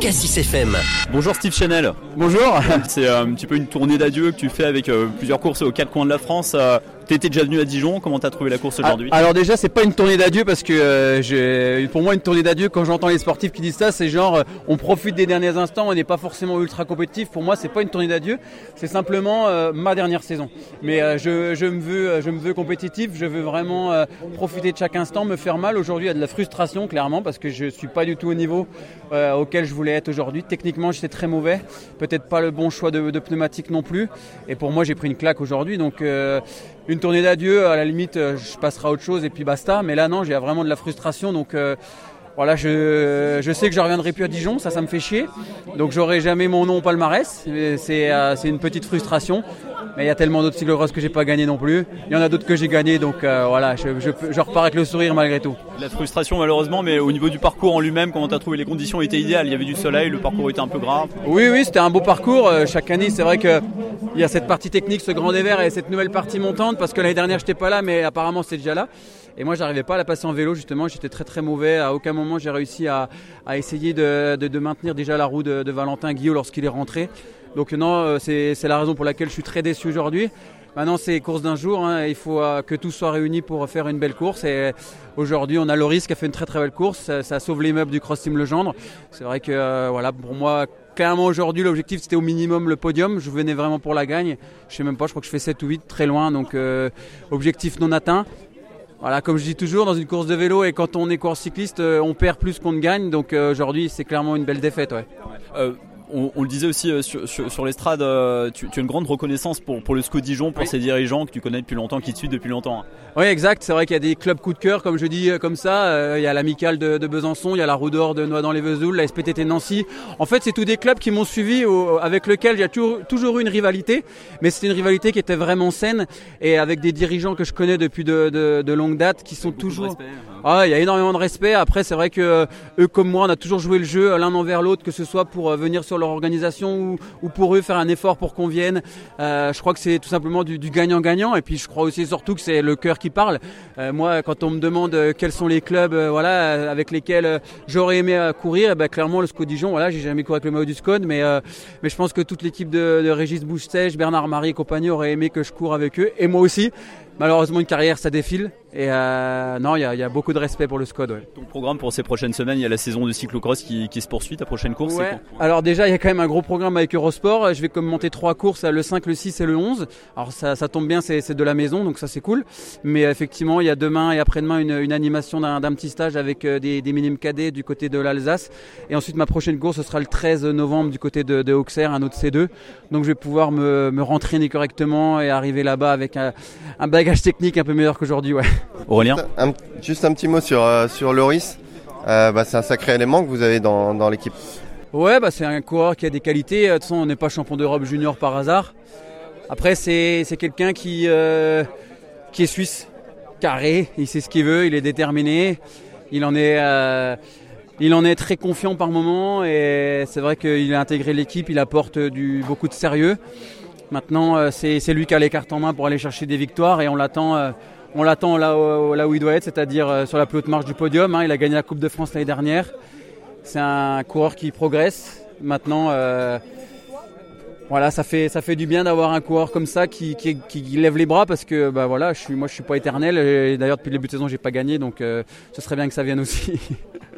Cassis FM. Bonjour Steve Chanel. Bonjour. C'est euh, un petit peu une tournée d'adieu que tu fais avec euh, plusieurs courses aux quatre coins de la France. T'étais déjà venu à Dijon, comment t'as trouvé la course aujourd'hui? Ah, Alors déjà c'est pas une tournée d'adieu parce que euh, pour moi une tournée d'adieu quand j'entends les sportifs qui disent ça c'est genre euh, on profite des derniers instants, on n'est pas forcément ultra compétitif. Pour moi c'est pas une tournée d'adieu, c'est simplement euh, ma dernière saison. Mais je, je me veux je me veux compétitif, je veux vraiment profiter de chaque instant, me faire mal. Aujourd'hui il y a de la frustration clairement parce que je suis pas du tout au niveau auquel je voulais être aujourd'hui. Techniquement j'étais très mauvais, peut-être pas le bon choix de, de pneumatique non plus. Et pour moi j'ai pris une claque aujourd'hui donc euh, une tournée d'adieu, à la limite, euh, je passerai à autre chose et puis basta. Mais là, non, j'ai vraiment de la frustration. Donc euh, voilà, je, je sais que je reviendrai plus à Dijon, ça, ça me fait chier. Donc j'aurai jamais mon nom au palmarès. Euh, c'est une petite frustration. Mais il y a tellement d'autres cyclocross que j'ai pas gagné non plus. Il y en a d'autres que j'ai gagné. Donc euh, voilà, je, je, peux- je repars avec le sourire malgré tout. La frustration malheureusement, mais au niveau du parcours en lui-même, comment t'as trouvé? Les conditions étaient idéales Il y avait du soleil, le parcours était un peu grave. Oui, oui, c'était un beau parcours. Euh, Chaque année, c'est vrai que il y a cette partie technique, ce grand dévers et cette nouvelle partie montante, parce que l'année dernière, j'étais pas là, mais apparemment, c'était déjà là. Et moi, j'arrivais pas à la passer en vélo, justement. J'étais très très mauvais. À aucun moment, j'ai réussi à, à essayer de, de- de maintenir déjà la roue de, de Valentin Guillot lorsqu'il est rentré. Donc non, euh, c'est la raison pour laquelle je suis très déçu aujourd'hui. Maintenant, c'est course d'un jour. hein. Il faut euh, que tout soit réuni pour faire une belle course. Et aujourd'hui, on a Loris qui a fait une très très belle course. Ça, sauve l'immeuble du Cross Team Legendre. C'est vrai que euh, voilà, pour moi, clairement aujourd'hui, l'objectif c'était au minimum le podium. Je venais vraiment pour la gagne. Je sais même pas, je crois que je fais 7 ou 8, très loin. Donc objectif non atteint. Voilà, comme je dis toujours, dans une course de vélo et quand on est course cycliste, on perd plus qu'on ne gagne. Donc aujourd'hui, c'est clairement une belle défaite. On, on le disait aussi euh, sur, sur, sur l'estrade, euh, tu, tu as une grande reconnaissance pour, pour le SCO Dijon, pour Oui. ses dirigeants que tu connais depuis longtemps, qui te suivent depuis longtemps. hein. Oui, exact. C'est vrai qu'il y a des clubs coup de cœur, comme je dis, euh, comme ça. Il y a l'Amicale de, de Besançon, il y a la Roue d'Or de Noix-dans-les-Vesoul, la SPTT Nancy. En fait, c'est tous des clubs qui m'ont suivi, au- avec lesquels il y a toujours, toujours eu une rivalité. Mais c'était une rivalité qui était vraiment saine et avec des dirigeants que je connais depuis de, de, de longue date, qui sont toujours. respect, hein. Ah, il y a énormément de respect. Après, c'est vrai que euh, eux comme moi, on a toujours joué le jeu euh, l'un envers l'autre, que ce soit pour euh, venir sur leur organisation ou, ou pour eux faire un effort pour qu'on vienne. Je crois que c'est tout simplement du gagnant-gagnant. Et puis, je crois aussi surtout que c'est le cœur qui parle. Moi, quand on me demande quels sont les clubs, voilà, avec lesquels j'aurais aimé courir, eh ben, clairement le SCO Dijon. Voilà, j'ai jamais couru avec le maillot du SCOD, mais mais je pense que toute l'équipe de, de Régis Bouche-Sèche, Bernard Marie et compagnie aurait aimé que je cours avec eux, et moi aussi. Malheureusement, une carrière, ça défile. Et euh, non, il y a, il y a beaucoup de respect pour le. Ouais. Ton programme pour ces prochaines semaines, il y a la saison de cyclocross qui, qui se poursuit. Ta prochaine course, Ouais. Alors déjà, il y a quand même un gros programme avec Eurosport. Je vais commenter trois courses, le 5, le 6 et le 11. Alors ça, ça tombe bien, c'est de la maison, donc ça c'est cool. Mais effectivement, il y a demain et après-demain une, une animation d'un petit stage avec euh, des, des minimes cadets du côté de l'Alsace. Et ensuite, ma prochaine course, ce sera le 13 novembre du côté de, de Auxerre, un autre C2. Donc je vais pouvoir me, me rentraîner correctement et arriver là-bas avec un, un bagage technique un peu meilleur qu'aujourd'hui. Ouais. Aurélien Un- juste un petit mot sur, euh, sur Loris. Euh, bah, c'est un sacré élément que vous avez dans, dans l'équipe. Ouais, bah c'est un coureur qui a des qualités. De toute façon, on n'est pas champion d'Europe junior par hasard. Après, c'est c'est quelqu'un qui, euh, qui est suisse, carré, il sait ce qu'il veut, il est déterminé. Il en est, euh, il en est très confiant par moment et c'est vrai qu'il a intégré l'équipe, il apporte du, beaucoup de sérieux. Maintenant, euh, c'est lui qui a les cartes en main pour aller chercher des victoires et on l'attend. euh, là, où- il doit être, c'est-à-dire euh, sur la plus haute marche du podium. hein. Il a gagné la Coupe de France l'année dernière. C'est un coureur qui progresse. Maintenant, voilà, ça fait, ça fait du bien d'avoir un coureur comme ça qui, qui, lève les bras parce que bah voilà, je suis, moi je suis pas éternel. D'ailleurs, depuis le début de saison, j'ai pas gagné, donc ce serait bien que ça vienne aussi.